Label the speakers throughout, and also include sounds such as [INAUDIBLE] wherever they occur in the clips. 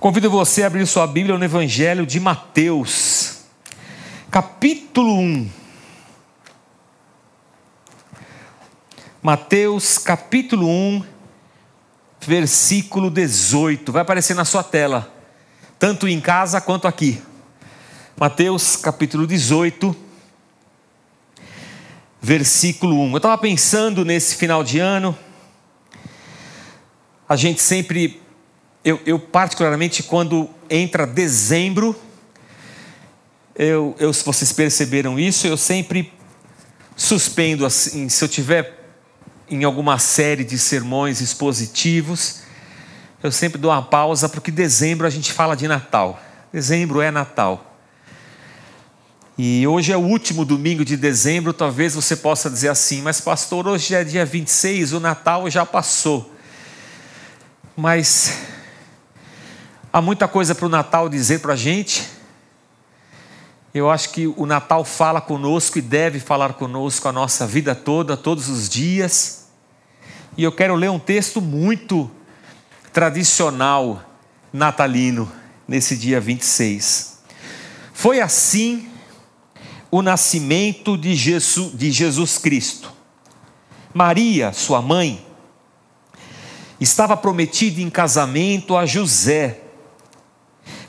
Speaker 1: Convido você a abrir sua Bíblia no Evangelho de Mateus, capítulo 1. Mateus, capítulo 1, versículo 18. Vai aparecer na sua tela, tanto em casa quanto aqui. Mateus, capítulo 18, versículo 1. Eu estava pensando nesse final de ano, a gente sempre eu, eu, particularmente, quando entra dezembro, eu, eu, se vocês perceberam isso, eu sempre suspendo, assim, se eu tiver em alguma série de sermões expositivos, eu sempre dou uma pausa, porque dezembro a gente fala de Natal. Dezembro é Natal. E hoje é o último domingo de dezembro, talvez você possa dizer assim, mas pastor, hoje é dia 26, o Natal já passou. Mas Há muita coisa para o Natal dizer para a gente. Eu acho que o Natal fala conosco e deve falar conosco a nossa vida toda, todos os dias. E eu quero ler um texto muito tradicional natalino nesse dia 26. Foi assim o nascimento de Jesus, de Jesus Cristo. Maria, sua mãe, estava prometida em casamento a José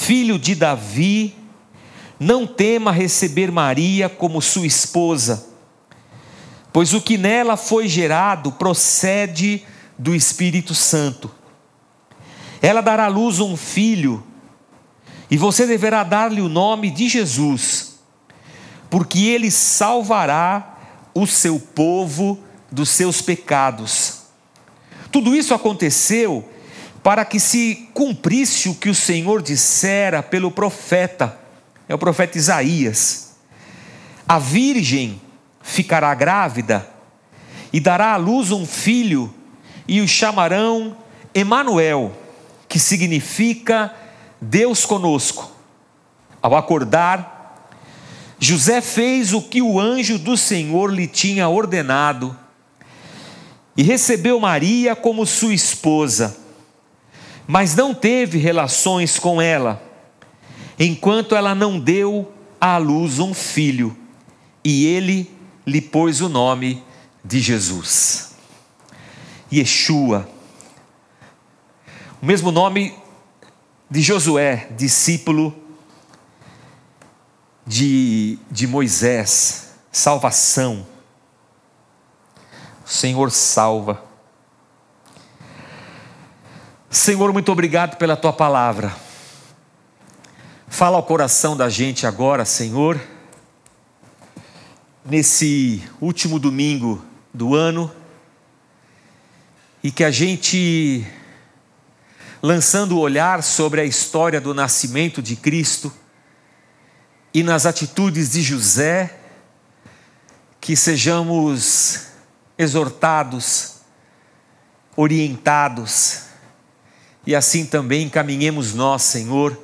Speaker 1: filho de Davi, não tema receber Maria como sua esposa, pois o que nela foi gerado procede do Espírito Santo. Ela dará à luz um filho, e você deverá dar-lhe o nome de Jesus, porque ele salvará o seu povo dos seus pecados. Tudo isso aconteceu para que se cumprisse o que o Senhor dissera pelo profeta, é o profeta Isaías. A virgem ficará grávida e dará à luz um filho, e o chamarão Emanuel, que significa Deus conosco. Ao acordar, José fez o que o anjo do Senhor lhe tinha ordenado e recebeu Maria como sua esposa mas não teve relações com ela, enquanto ela não deu à luz um filho, e ele lhe pôs o nome de Jesus. Yeshua, o mesmo nome de Josué, discípulo de, de Moisés, salvação. O Senhor salva. Senhor, muito obrigado pela tua palavra. Fala ao coração da gente agora, Senhor, nesse último domingo do ano, e que a gente, lançando o olhar sobre a história do nascimento de Cristo e nas atitudes de José, que sejamos exortados, orientados, e assim também caminhemos nós, Senhor,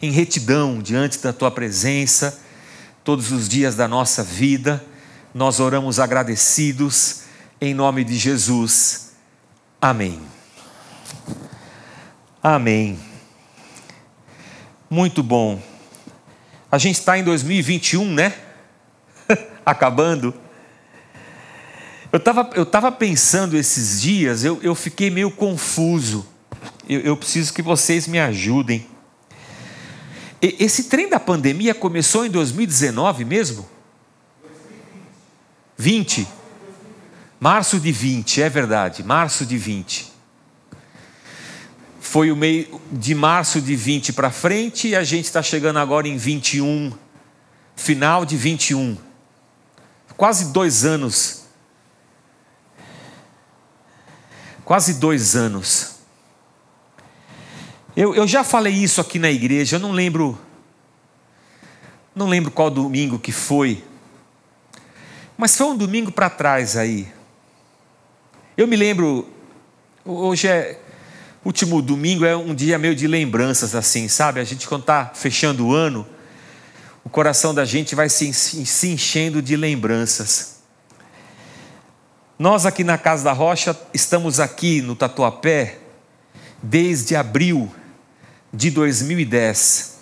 Speaker 1: em retidão diante da tua presença, todos os dias da nossa vida. Nós oramos agradecidos, em nome de Jesus. Amém. Amém. Muito bom. A gente está em 2021, né? [LAUGHS] Acabando. Eu estava eu tava pensando esses dias, eu, eu fiquei meio confuso eu, eu preciso que vocês me ajudem. E, esse trem da pandemia começou em 2019 mesmo? 20. Março de 20, é verdade, março de 20. Foi o meio de março de 20 para frente e a gente está chegando agora em 21, final de 21. Quase dois anos. Quase dois anos. Eu, eu já falei isso aqui na igreja, eu não lembro. Não lembro qual domingo que foi. Mas foi um domingo para trás aí. Eu me lembro, hoje é último domingo é um dia meio de lembranças assim, sabe? A gente quando está fechando o ano, o coração da gente vai se, se enchendo de lembranças. Nós aqui na Casa da Rocha estamos aqui no Tatuapé desde abril de 2010.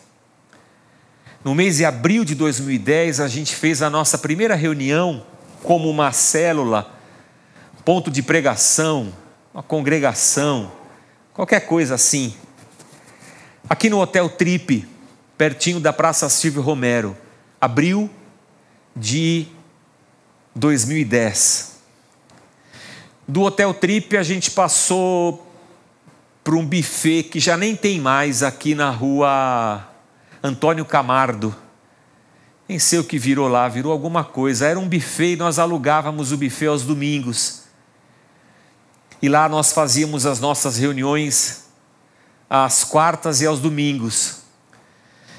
Speaker 1: No mês de abril de 2010, a gente fez a nossa primeira reunião como uma célula ponto de pregação, uma congregação, qualquer coisa assim. Aqui no Hotel Trip, pertinho da Praça Silvio Romero, abril de 2010. Do Hotel Trip a gente passou para um buffet que já nem tem mais aqui na rua Antônio Camardo. Nem sei o que virou lá, virou alguma coisa. Era um buffet e nós alugávamos o buffet aos domingos. E lá nós fazíamos as nossas reuniões às quartas e aos domingos.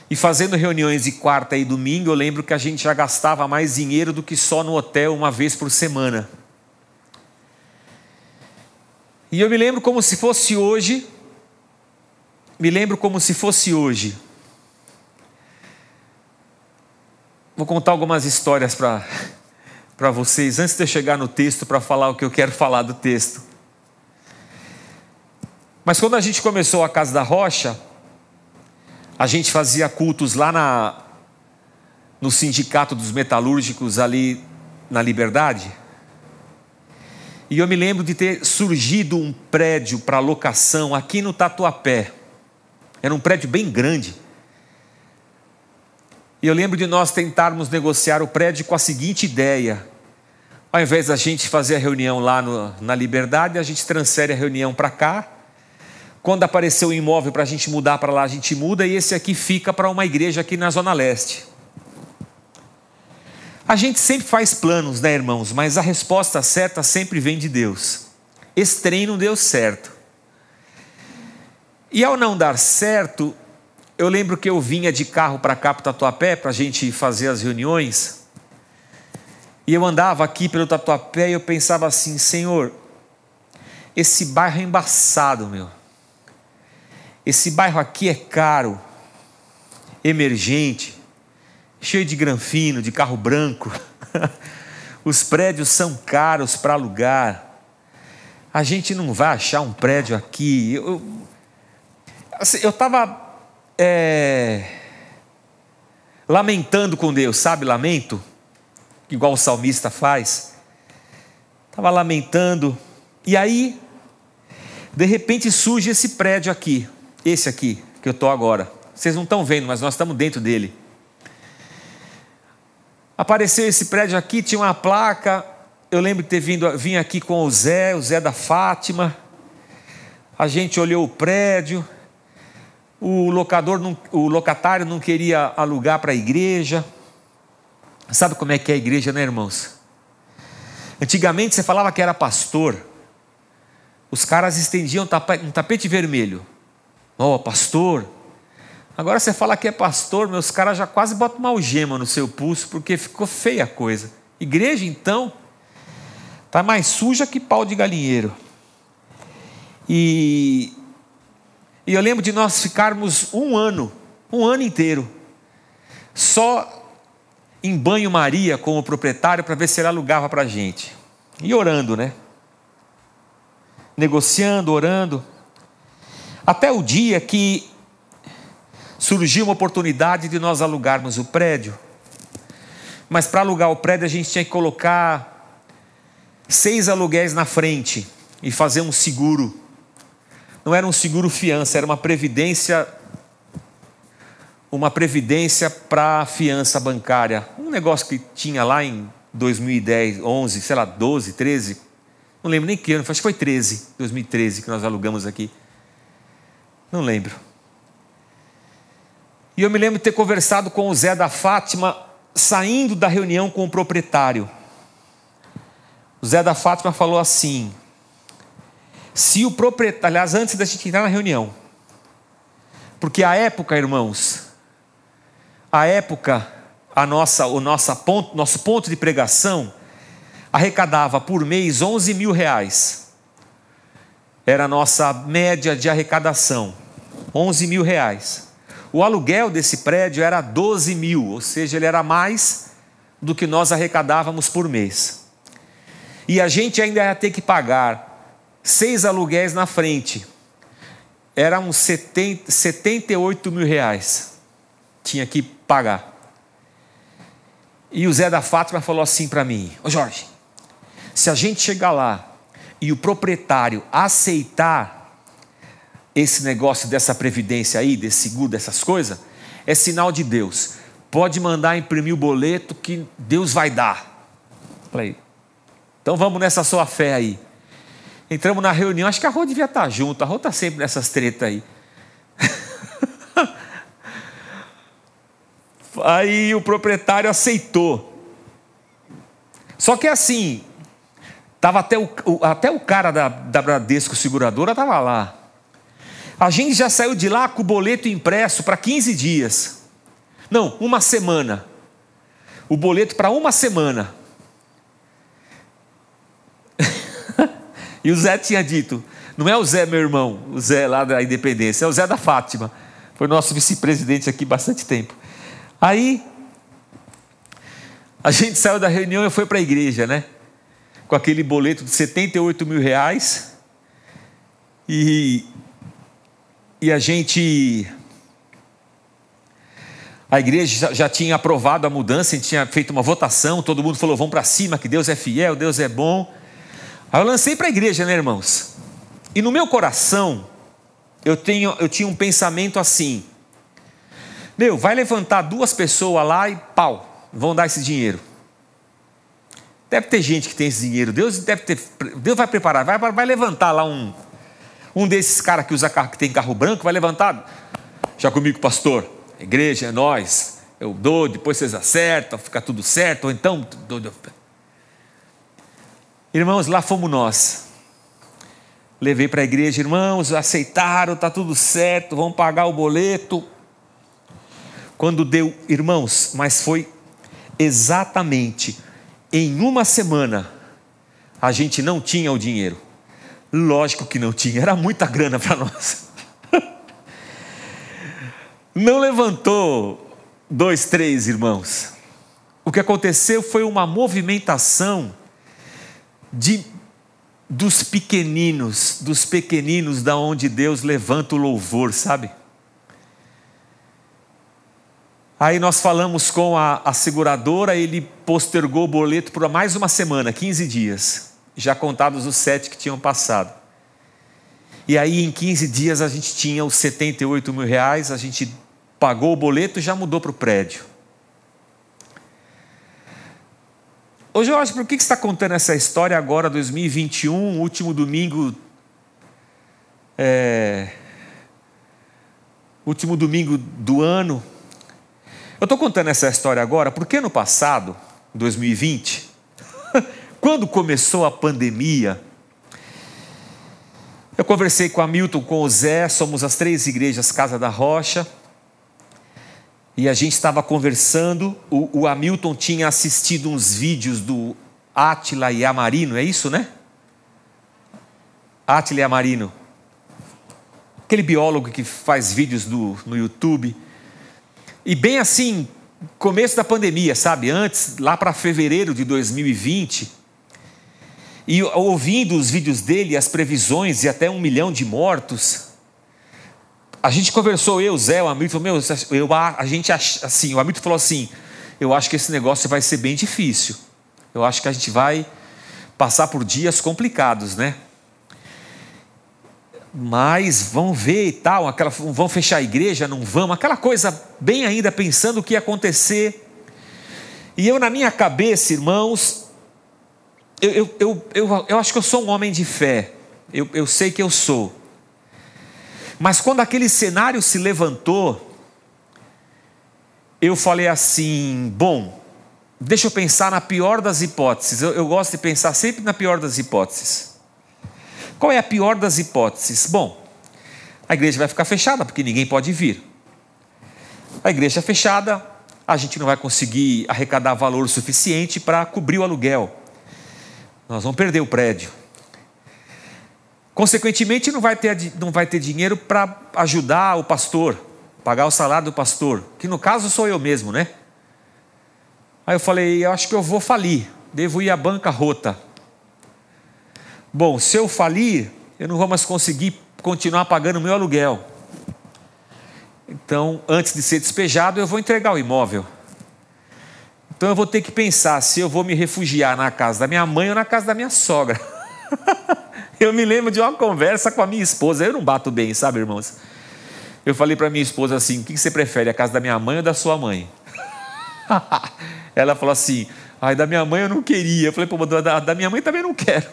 Speaker 1: E fazendo reuniões de quarta e domingo, eu lembro que a gente já gastava mais dinheiro do que só no hotel uma vez por semana. E eu me lembro como se fosse hoje, me lembro como se fosse hoje. Vou contar algumas histórias para vocês antes de eu chegar no texto para falar o que eu quero falar do texto. Mas quando a gente começou a Casa da Rocha, a gente fazia cultos lá na, no Sindicato dos Metalúrgicos, ali na Liberdade. E eu me lembro de ter surgido um prédio para locação aqui no Tatuapé. Era um prédio bem grande. E eu lembro de nós tentarmos negociar o prédio com a seguinte ideia: ao invés da gente fazer a reunião lá no, na Liberdade, a gente transfere a reunião para cá quando apareceu o imóvel para a gente mudar para lá, a gente muda e esse aqui fica para uma igreja aqui na Zona Leste. A gente sempre faz planos, né, irmãos? Mas a resposta certa sempre vem de Deus. Esse trem não deu certo. E ao não dar certo, eu lembro que eu vinha de carro para cá, para o Tatuapé, para a gente fazer as reuniões. E eu andava aqui pelo Tatuapé e eu pensava assim: Senhor, esse bairro é embaçado, meu. Esse bairro aqui é caro, emergente, cheio de granfino, de carro branco. [LAUGHS] Os prédios são caros para alugar. A gente não vai achar um prédio aqui. Eu estava assim, é, lamentando com Deus, sabe, lamento? Igual o salmista faz. Estava lamentando. E aí, de repente surge esse prédio aqui. Esse aqui, que eu estou agora. Vocês não estão vendo, mas nós estamos dentro dele. Apareceu esse prédio aqui, tinha uma placa. Eu lembro de ter vindo vim aqui com o Zé, o Zé da Fátima. A gente olhou o prédio. O locador, não, o locatário não queria alugar para a igreja. Sabe como é que é a igreja, né, irmãos? Antigamente você falava que era pastor. Os caras estendiam um tapete vermelho. Ó, oh, pastor. Agora você fala que é pastor, meus caras já quase botam uma algema no seu pulso, porque ficou feia a coisa. Igreja, então, tá mais suja que pau de galinheiro. E, e eu lembro de nós ficarmos um ano, um ano inteiro, só em banho-maria com o proprietário para ver se ele alugava para a gente. E orando, né? Negociando, orando. Até o dia que surgiu uma oportunidade de nós alugarmos o prédio. Mas para alugar o prédio a gente tinha que colocar seis aluguéis na frente e fazer um seguro. Não era um seguro fiança, era uma previdência uma previdência para fiança bancária. Um negócio que tinha lá em 2010, 11, sei lá, 12, 13. Não lembro nem que ano, acho que foi 13, 2013 que nós alugamos aqui. Não lembro. E eu me lembro de ter conversado com o Zé da Fátima, saindo da reunião com o proprietário. O Zé da Fátima falou assim: se o proprietário, aliás, antes da gente entrar na reunião, Porque a época, irmãos, a época, a nossa, o nossa ponto, nosso ponto de pregação arrecadava por mês 11 mil reais. Era a nossa média de arrecadação, 11 mil reais. O aluguel desse prédio era 12 mil, ou seja, ele era mais do que nós arrecadávamos por mês. E a gente ainda ia ter que pagar seis aluguéis na frente. Era uns 70, 78 mil reais. Tinha que pagar. E o Zé da Fátima falou assim para mim: Ô Jorge, se a gente chegar lá e o proprietário aceitar esse negócio dessa previdência aí, desse seguro, dessas coisas, é sinal de Deus. Pode mandar imprimir o boleto que Deus vai dar. Falei, então vamos nessa sua fé aí. Entramos na reunião, acho que a Rô devia estar junto, a Rô está sempre nessas tretas aí. [LAUGHS] aí o proprietário aceitou. Só que assim, tava até o, até o cara da, da Bradesco Seguradora estava lá. A gente já saiu de lá com o boleto impresso para 15 dias. Não, uma semana. O boleto para uma semana. [LAUGHS] e o Zé tinha dito: não é o Zé, meu irmão, o Zé lá da Independência, é o Zé da Fátima. Foi nosso vice-presidente aqui bastante tempo. Aí, a gente saiu da reunião e foi para a igreja, né? Com aquele boleto de 78 mil reais. E e a gente. A igreja já tinha aprovado a mudança, a gente tinha feito uma votação, todo mundo falou: vamos para cima, que Deus é fiel, Deus é bom. Aí eu lancei para a igreja, né, irmãos? E no meu coração, eu, tenho, eu tinha um pensamento assim: meu, vai levantar duas pessoas lá e pau, vão dar esse dinheiro. Deve ter gente que tem esse dinheiro, Deus deve ter, Deus vai preparar, vai, vai levantar lá um, um desses caras que usa carro, que tem carro branco, vai levantar. Já comigo, pastor, a igreja é nós, eu dou, depois vocês acertam, fica tudo certo, ou então. Irmãos, lá fomos nós. Levei para a igreja, irmãos, aceitaram, está tudo certo, vamos pagar o boleto. Quando deu, irmãos, mas foi exatamente em uma semana, a gente não tinha o dinheiro. Lógico que não tinha, era muita grana para nós. [LAUGHS] Não levantou dois, três irmãos. O que aconteceu foi uma movimentação de dos pequeninos, dos pequeninos da onde Deus levanta o louvor, sabe? Aí nós falamos com a, a seguradora, ele postergou o boleto por mais uma semana, 15 dias já contados os sete que tinham passado. E aí, em 15 dias, a gente tinha os 78 mil reais, a gente pagou o boleto e já mudou para o prédio. Ô Jorge, por que você está contando essa história agora, 2021, último domingo? É, último domingo do ano. Eu estou contando essa história agora porque no passado, 2020, quando começou a pandemia, eu conversei com a Milton, com o Zé, somos as três igrejas Casa da Rocha, e a gente estava conversando. O, o Hamilton tinha assistido uns vídeos do Átila e Amarino, é isso, né? Átila e Amarino. Aquele biólogo que faz vídeos do, no YouTube. E bem assim, começo da pandemia, sabe? Antes, lá para fevereiro de 2020, e ouvindo os vídeos dele, as previsões e até um milhão de mortos, a gente conversou, eu, Zé, o Hamilton, meu, eu, a gente, assim, o Hamilton falou assim, eu acho que esse negócio vai ser bem difícil. Eu acho que a gente vai passar por dias complicados, né? Mas vão ver e tal, aquela, vão fechar a igreja, não vão, aquela coisa bem ainda pensando o que ia acontecer. E eu, na minha cabeça, irmãos, eu, eu, eu, eu, acho que eu sou um homem de fé, eu, eu sei que eu sou. Mas quando aquele cenário se levantou, eu falei assim: bom, deixa eu pensar na pior das hipóteses. Eu, eu, gosto de pensar sempre na pior das hipóteses. Qual é a pior das hipóteses? Bom, a igreja vai ficar fechada, porque ninguém pode vir. A igreja fechada, a gente não vai conseguir arrecadar valor suficiente para cobrir o aluguel. Nós vamos perder o prédio. Consequentemente, não vai ter, não vai ter dinheiro para ajudar o pastor, pagar o salário do pastor, que no caso sou eu mesmo, né? Aí eu falei, eu acho que eu vou falir, devo ir à banca rota. Bom, se eu falir, eu não vou mais conseguir continuar pagando o meu aluguel. Então, antes de ser despejado, eu vou entregar o imóvel. Então eu vou ter que pensar se eu vou me refugiar na casa da minha mãe ou na casa da minha sogra. [LAUGHS] eu me lembro de uma conversa com a minha esposa. Eu não bato bem, sabe, irmãos? Eu falei para minha esposa assim: o que você prefere, a casa da minha mãe ou da sua mãe? [LAUGHS] Ela falou assim: ai, da minha mãe eu não queria. Eu falei: pô, da, da minha mãe também não quero.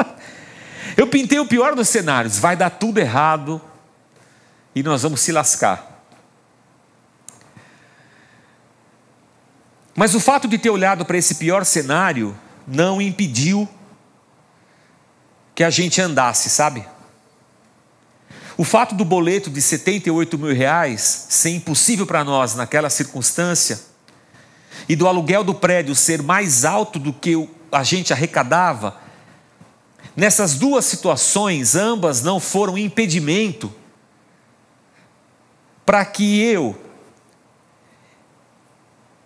Speaker 1: [LAUGHS] eu pintei o pior dos cenários: vai dar tudo errado e nós vamos se lascar. Mas o fato de ter olhado para esse pior cenário não impediu que a gente andasse, sabe? O fato do boleto de 78 mil reais ser impossível para nós naquela circunstância e do aluguel do prédio ser mais alto do que a gente arrecadava, nessas duas situações, ambas não foram impedimento para que eu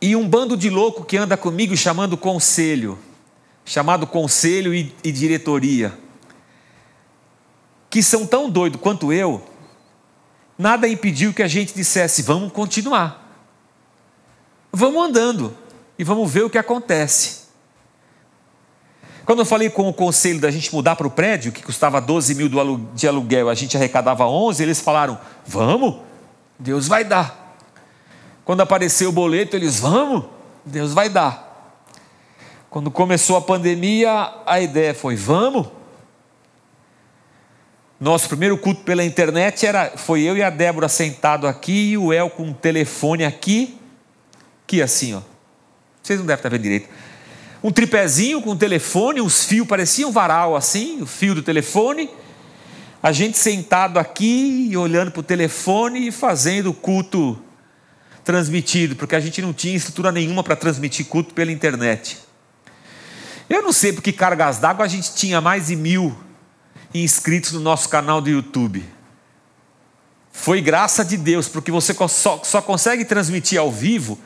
Speaker 1: e um bando de louco que anda comigo chamando conselho, chamado conselho e, e diretoria, que são tão doidos quanto eu, nada impediu que a gente dissesse: vamos continuar, vamos andando e vamos ver o que acontece. Quando eu falei com o conselho da gente mudar para o prédio, que custava 12 mil de aluguel, a gente arrecadava 11, eles falaram: vamos, Deus vai dar. Quando apareceu o boleto, eles, vamos, Deus vai dar. Quando começou a pandemia, a ideia foi, vamos. Nosso primeiro culto pela internet era, foi eu e a Débora sentado aqui e o El com um telefone aqui, que assim, ó. Vocês não devem estar vendo direito. Um tripézinho com um telefone, uns fios, parecia um varal assim, o fio do telefone. A gente sentado aqui e olhando para o telefone e fazendo o culto transmitido, porque a gente não tinha estrutura nenhuma para transmitir culto pela internet. Eu não sei por que cargas d'água a gente tinha mais de mil inscritos no nosso canal do YouTube. Foi graça de Deus, porque você só, só consegue transmitir ao vivo,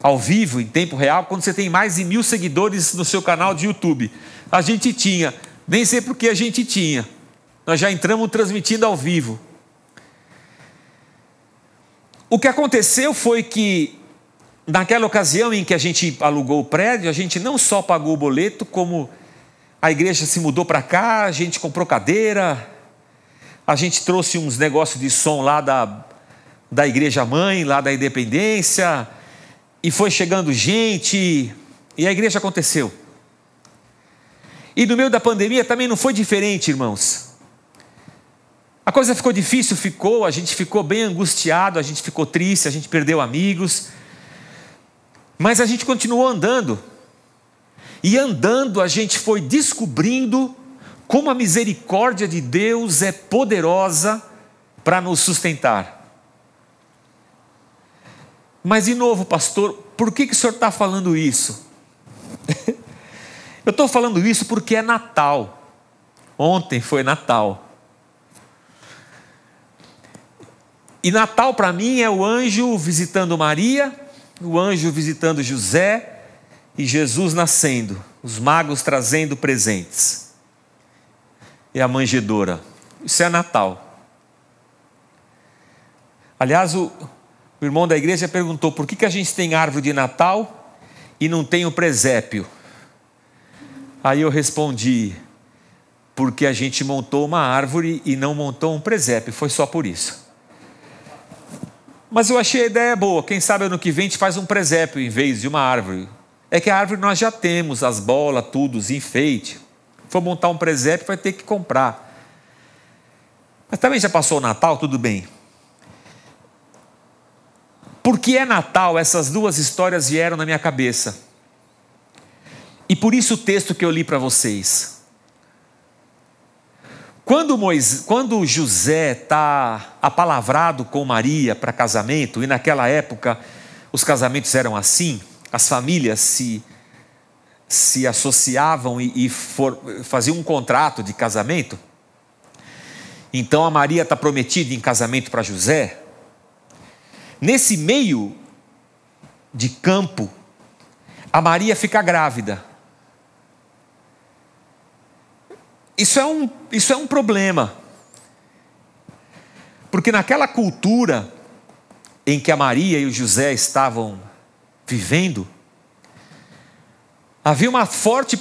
Speaker 1: ao vivo, em tempo real, quando você tem mais de mil seguidores no seu canal de YouTube. A gente tinha, nem sei por que a gente tinha. Nós já entramos transmitindo ao vivo. O que aconteceu foi que, naquela ocasião em que a gente alugou o prédio, a gente não só pagou o boleto, como a igreja se mudou para cá, a gente comprou cadeira, a gente trouxe uns negócios de som lá da, da igreja mãe, lá da independência, e foi chegando gente, e a igreja aconteceu. E no meio da pandemia também não foi diferente, irmãos. A coisa ficou difícil, ficou, a gente ficou bem angustiado, a gente ficou triste, a gente perdeu amigos. Mas a gente continuou andando. E andando, a gente foi descobrindo como a misericórdia de Deus é poderosa para nos sustentar. Mas, de novo, pastor, por que, que o senhor está falando isso? [LAUGHS] Eu estou falando isso porque é Natal. Ontem foi Natal. E Natal para mim é o anjo visitando Maria, o anjo visitando José e Jesus nascendo, os magos trazendo presentes. E a manjedora. Isso é Natal. Aliás, o, o irmão da igreja perguntou por que, que a gente tem árvore de Natal e não tem o presépio. Aí eu respondi, porque a gente montou uma árvore e não montou um presépio, foi só por isso. Mas eu achei a ideia boa. Quem sabe ano que vem a gente faz um presépio em vez de uma árvore. É que a árvore nós já temos, as bolas, tudo, os enfeites. For montar um presépio, vai ter que comprar. Mas também já passou o Natal, tudo bem. Porque é Natal, essas duas histórias vieram na minha cabeça. E por isso o texto que eu li para vocês. Quando, Moisés, quando José está apalavrado com Maria para casamento, e naquela época os casamentos eram assim, as famílias se, se associavam e, e for, faziam um contrato de casamento. Então a Maria está prometida em casamento para José. Nesse meio de campo, a Maria fica grávida. Isso é um, isso é um problema. Porque naquela cultura em que a Maria e o José estavam vivendo, havia uma forte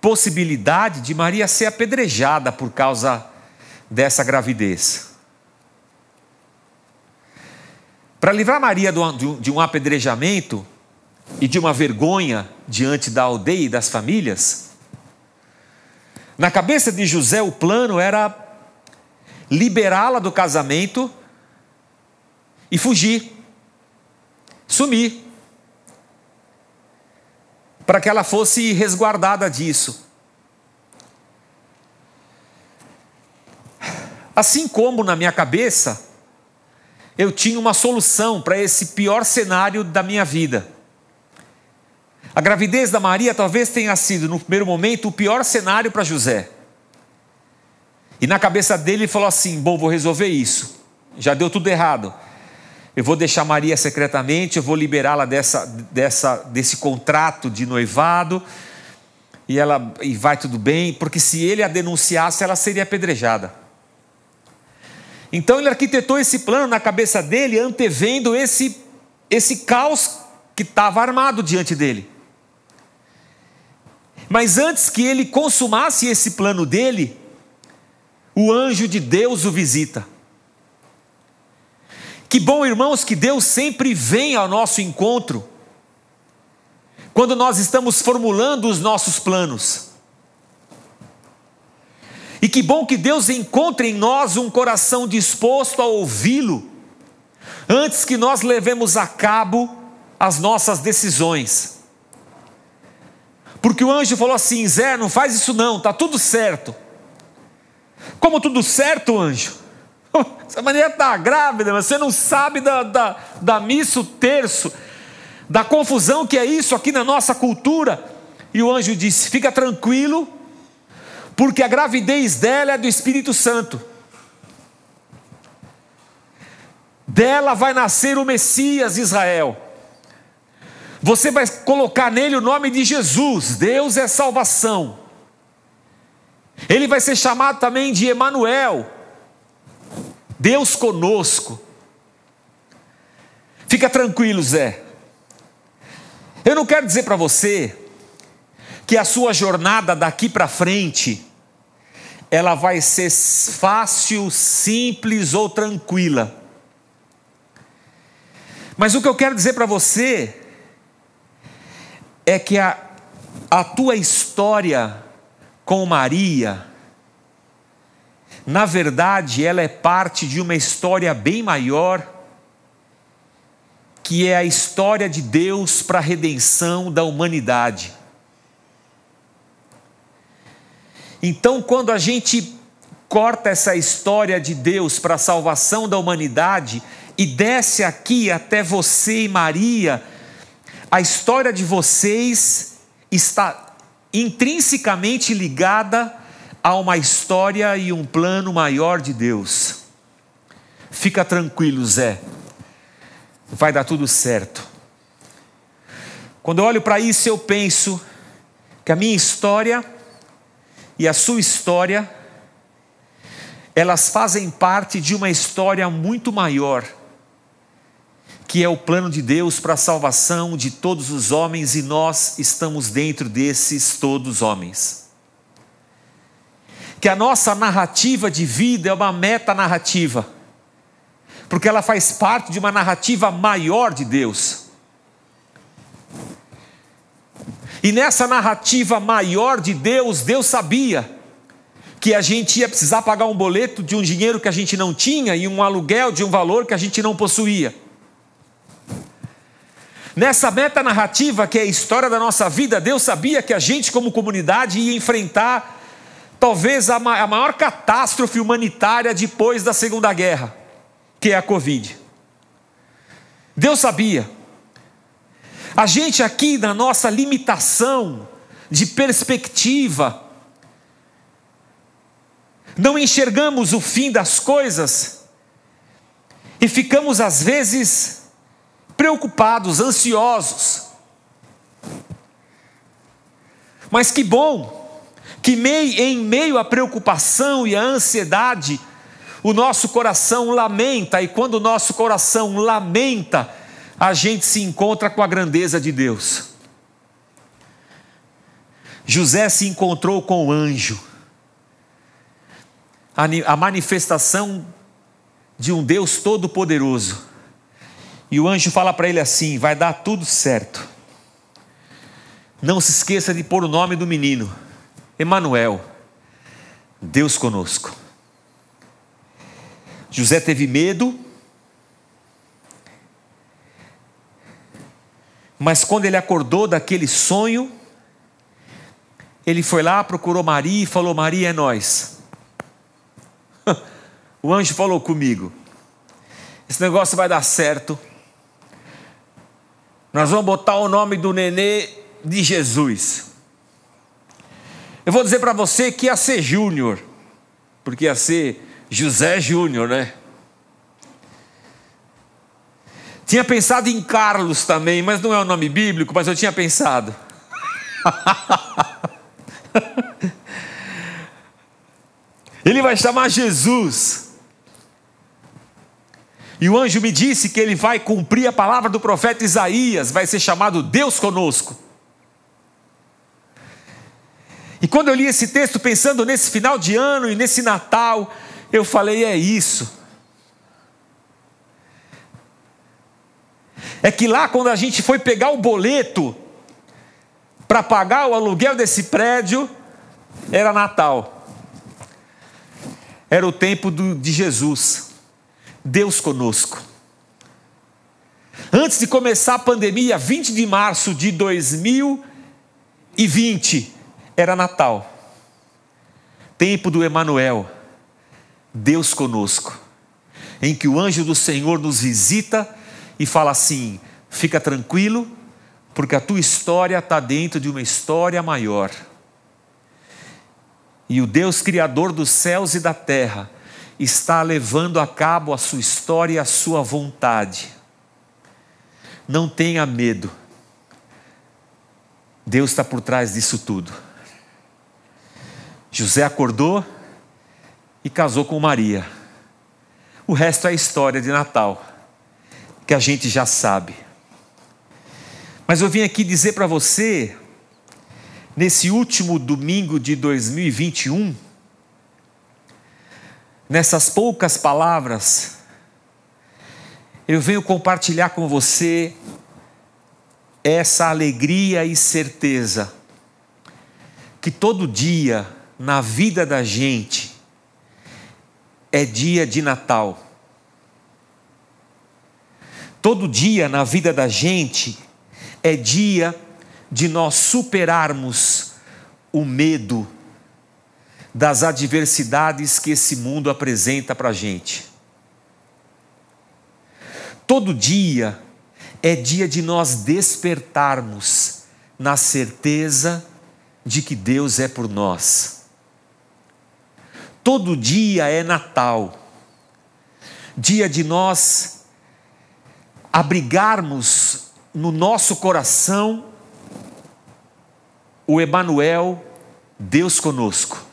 Speaker 1: possibilidade de Maria ser apedrejada por causa dessa gravidez. Para livrar Maria de um apedrejamento e de uma vergonha diante da aldeia e das famílias, na cabeça de José, o plano era liberá-la do casamento e fugir, sumir, para que ela fosse resguardada disso. Assim como na minha cabeça, eu tinha uma solução para esse pior cenário da minha vida. A gravidez da Maria talvez tenha sido, no primeiro momento, o pior cenário para José. E na cabeça dele ele falou assim: Bom, vou resolver isso. Já deu tudo errado. Eu vou deixar Maria secretamente, eu vou liberá-la dessa, dessa, desse contrato de noivado, e ela e vai tudo bem, porque se ele a denunciasse, ela seria apedrejada. Então ele arquitetou esse plano na cabeça dele, antevendo esse, esse caos que estava armado diante dele. Mas antes que ele consumasse esse plano dele, o anjo de Deus o visita. Que bom, irmãos, que Deus sempre vem ao nosso encontro quando nós estamos formulando os nossos planos. E que bom que Deus encontre em nós um coração disposto a ouvi-lo, antes que nós levemos a cabo as nossas decisões. Porque o anjo falou assim: Zé, não faz isso não, está tudo certo. Como tudo certo, anjo? [LAUGHS] Essa maneira está grávida, você não sabe da, da, da missa, o terço, da confusão que é isso aqui na nossa cultura. E o anjo disse: Fica tranquilo, porque a gravidez dela é do Espírito Santo. Dela vai nascer o Messias Israel. Você vai colocar nele o nome de Jesus, Deus é salvação. Ele vai ser chamado também de Emanuel, Deus conosco. Fica tranquilo, Zé. Eu não quero dizer para você que a sua jornada daqui para frente ela vai ser fácil, simples ou tranquila. Mas o que eu quero dizer para você é que a, a tua história com Maria, na verdade, ela é parte de uma história bem maior, que é a história de Deus para a redenção da humanidade. Então, quando a gente corta essa história de Deus para a salvação da humanidade e desce aqui até você e Maria, a história de vocês está intrinsecamente ligada a uma história e um plano maior de Deus. Fica tranquilo, Zé, vai dar tudo certo. Quando eu olho para isso, eu penso que a minha história e a sua história, elas fazem parte de uma história muito maior que é o plano de Deus para a salvação de todos os homens e nós estamos dentro desses todos homens. Que a nossa narrativa de vida é uma meta-narrativa, porque ela faz parte de uma narrativa maior de Deus. E nessa narrativa maior de Deus, Deus sabia que a gente ia precisar pagar um boleto de um dinheiro que a gente não tinha e um aluguel de um valor que a gente não possuía. Nessa meta narrativa que é a história da nossa vida, Deus sabia que a gente, como comunidade, ia enfrentar talvez a maior catástrofe humanitária depois da Segunda Guerra, que é a Covid. Deus sabia. A gente aqui, na nossa limitação de perspectiva, não enxergamos o fim das coisas e ficamos, às vezes, preocupados, ansiosos. Mas que bom que em meio à preocupação e à ansiedade, o nosso coração lamenta, e quando o nosso coração lamenta, a gente se encontra com a grandeza de Deus. José se encontrou com o anjo, a manifestação de um Deus todo-poderoso. E o anjo fala para ele assim: vai dar tudo certo. Não se esqueça de pôr o nome do menino, Emanuel, Deus conosco. José teve medo, mas quando ele acordou daquele sonho, ele foi lá, procurou Maria e falou: Maria é nós. [LAUGHS] O anjo falou comigo: esse negócio vai dar certo. Nós vamos botar o nome do nenê de Jesus. Eu vou dizer para você que ia ser Júnior, porque ia ser José Júnior, né? Tinha pensado em Carlos também, mas não é o um nome bíblico, mas eu tinha pensado. [LAUGHS] Ele vai chamar Jesus. E o anjo me disse que ele vai cumprir a palavra do profeta Isaías, vai ser chamado Deus conosco. E quando eu li esse texto pensando nesse final de ano e nesse Natal, eu falei: é isso. É que lá, quando a gente foi pegar o boleto para pagar o aluguel desse prédio, era Natal. Era o tempo do, de Jesus. Deus conosco. Antes de começar a pandemia, 20 de março de 2020, era Natal. Tempo do Emanuel Deus conosco, em que o anjo do Senhor nos visita e fala assim: fica tranquilo, porque a tua história está dentro de uma história maior. E o Deus Criador dos céus e da terra está levando a cabo a sua história e a sua vontade. Não tenha medo, Deus está por trás disso tudo. José acordou e casou com Maria. O resto é história de Natal, que a gente já sabe. Mas eu vim aqui dizer para você, nesse último domingo de 2021, nessas poucas palavras, eu venho compartilhar com você essa alegria e certeza que todo dia na vida da gente é dia de Natal. Todo dia na vida da gente é dia de nós superarmos o medo das adversidades que esse mundo apresenta para a gente. Todo dia é dia de nós despertarmos na certeza de que Deus é por nós. Todo dia é Natal, dia de nós abrigarmos no nosso coração o Emanuel, Deus conosco.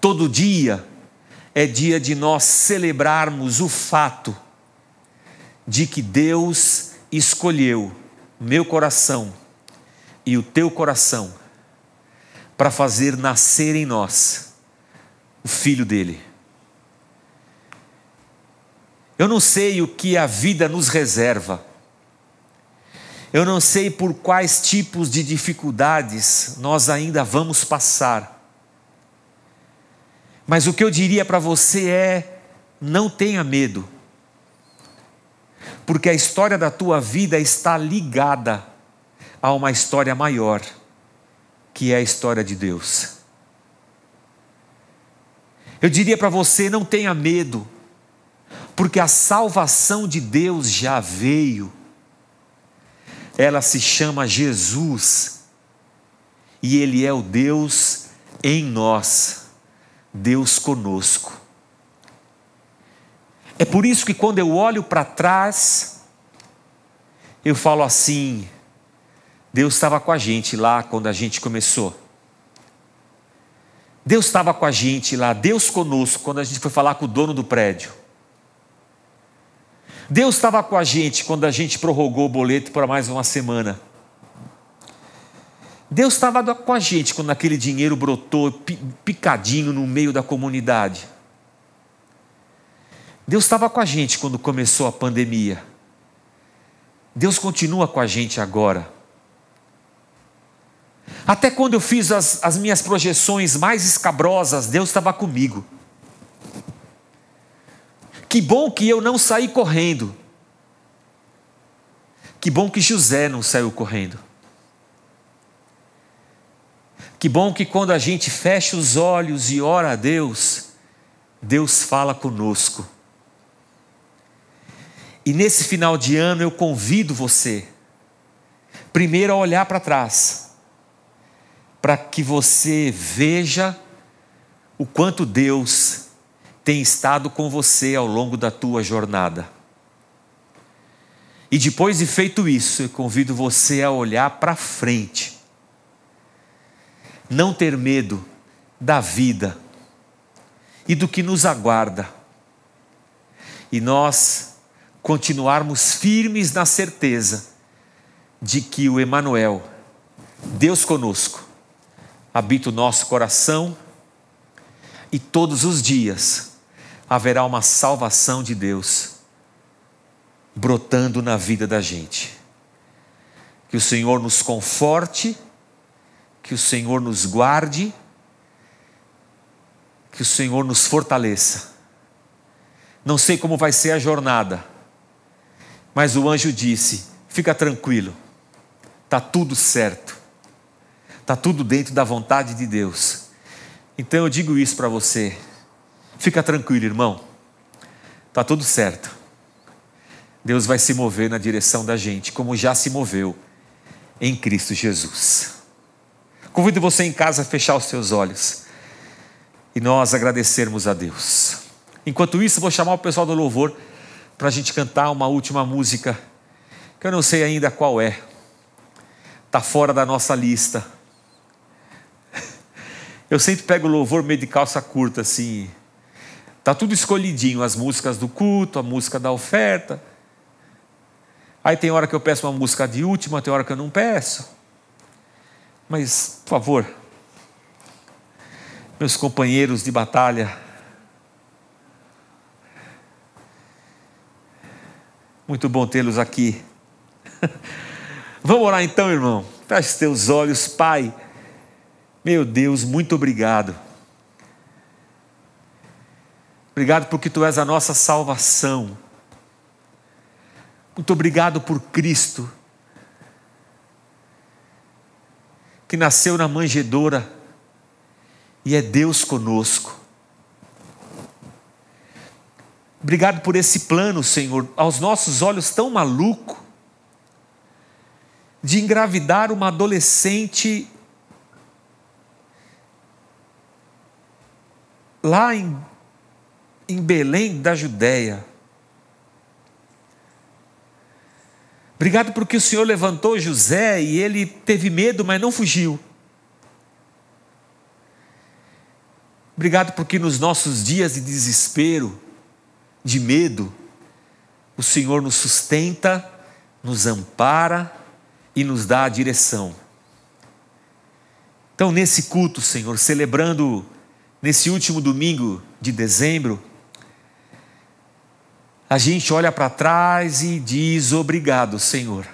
Speaker 1: Todo dia é dia de nós celebrarmos o fato de que Deus escolheu meu coração e o teu coração para fazer nascer em nós o filho dele. Eu não sei o que a vida nos reserva. Eu não sei por quais tipos de dificuldades nós ainda vamos passar. Mas o que eu diria para você é: não tenha medo, porque a história da tua vida está ligada a uma história maior, que é a história de Deus. Eu diria para você: não tenha medo, porque a salvação de Deus já veio. Ela se chama Jesus, e Ele é o Deus em nós, Deus conosco. É por isso que quando eu olho para trás, eu falo assim: Deus estava com a gente lá quando a gente começou. Deus estava com a gente lá, Deus conosco, quando a gente foi falar com o dono do prédio. Deus estava com a gente quando a gente prorrogou o boleto para mais uma semana. Deus estava com a gente quando aquele dinheiro brotou picadinho no meio da comunidade. Deus estava com a gente quando começou a pandemia. Deus continua com a gente agora. Até quando eu fiz as, as minhas projeções mais escabrosas, Deus estava comigo. Que bom que eu não saí correndo. Que bom que José não saiu correndo. Que bom que quando a gente fecha os olhos e ora a Deus, Deus fala conosco. E nesse final de ano eu convido você, primeiro a olhar para trás para que você veja o quanto Deus tem estado com você ao longo da tua jornada. E depois de feito isso, eu convido você a olhar para frente. Não ter medo da vida e do que nos aguarda. E nós continuarmos firmes na certeza de que o Emanuel, Deus conosco, habita o nosso coração e todos os dias haverá uma salvação de Deus brotando na vida da gente. Que o Senhor nos conforte, que o Senhor nos guarde, que o Senhor nos fortaleça. Não sei como vai ser a jornada, mas o anjo disse: fica tranquilo, está tudo certo. Está tudo dentro da vontade de Deus. Então eu digo isso para você. Fica tranquilo, irmão. Está tudo certo. Deus vai se mover na direção da gente, como já se moveu em Cristo Jesus. Convido você em casa a fechar os seus olhos e nós agradecermos a Deus. Enquanto isso, vou chamar o pessoal do louvor para a gente cantar uma última música, que eu não sei ainda qual é, está fora da nossa lista [LAUGHS] eu sempre pego louvor meio de calça curta, assim. Tá tudo escolhidinho, as músicas do culto, a música da oferta. Aí tem hora que eu peço uma música de última, tem hora que eu não peço. Mas, por favor, meus companheiros de batalha, muito bom tê-los aqui. [LAUGHS] Vamos orar então, irmão. Feche teus olhos, Pai. Meu Deus, muito obrigado. Obrigado porque tu és a nossa salvação. Muito obrigado por Cristo, que nasceu na manjedoura e é Deus conosco. Obrigado por esse plano, Senhor, aos nossos olhos tão maluco, de engravidar uma adolescente lá em, em Belém da Judéia. Obrigado porque o Senhor levantou José e ele teve medo, mas não fugiu. Obrigado porque nos nossos dias de desespero, de medo, o Senhor nos sustenta, nos ampara e nos dá a direção. Então, nesse culto, Senhor, celebrando nesse último domingo de dezembro, a gente olha para trás e diz: Obrigado, Senhor.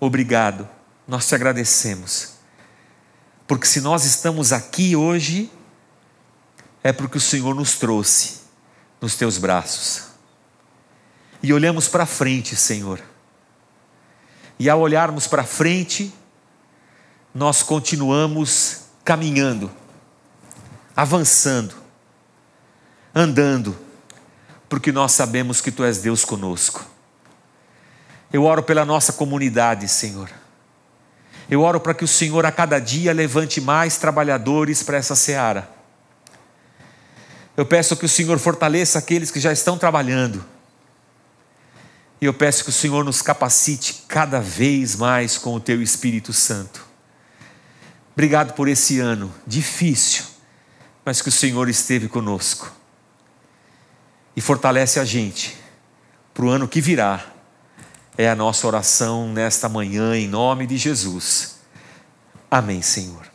Speaker 1: Obrigado, nós te agradecemos. Porque se nós estamos aqui hoje, é porque o Senhor nos trouxe nos teus braços. E olhamos para frente, Senhor. E ao olharmos para frente, nós continuamos caminhando avançando, andando, porque nós sabemos que Tu és Deus conosco. Eu oro pela nossa comunidade, Senhor. Eu oro para que o Senhor a cada dia levante mais trabalhadores para essa seara. Eu peço que o Senhor fortaleça aqueles que já estão trabalhando. E eu peço que o Senhor nos capacite cada vez mais com o Teu Espírito Santo. Obrigado por esse ano difícil, mas que o Senhor esteve conosco. E fortalece a gente para o ano que virá. É a nossa oração nesta manhã, em nome de Jesus. Amém, Senhor.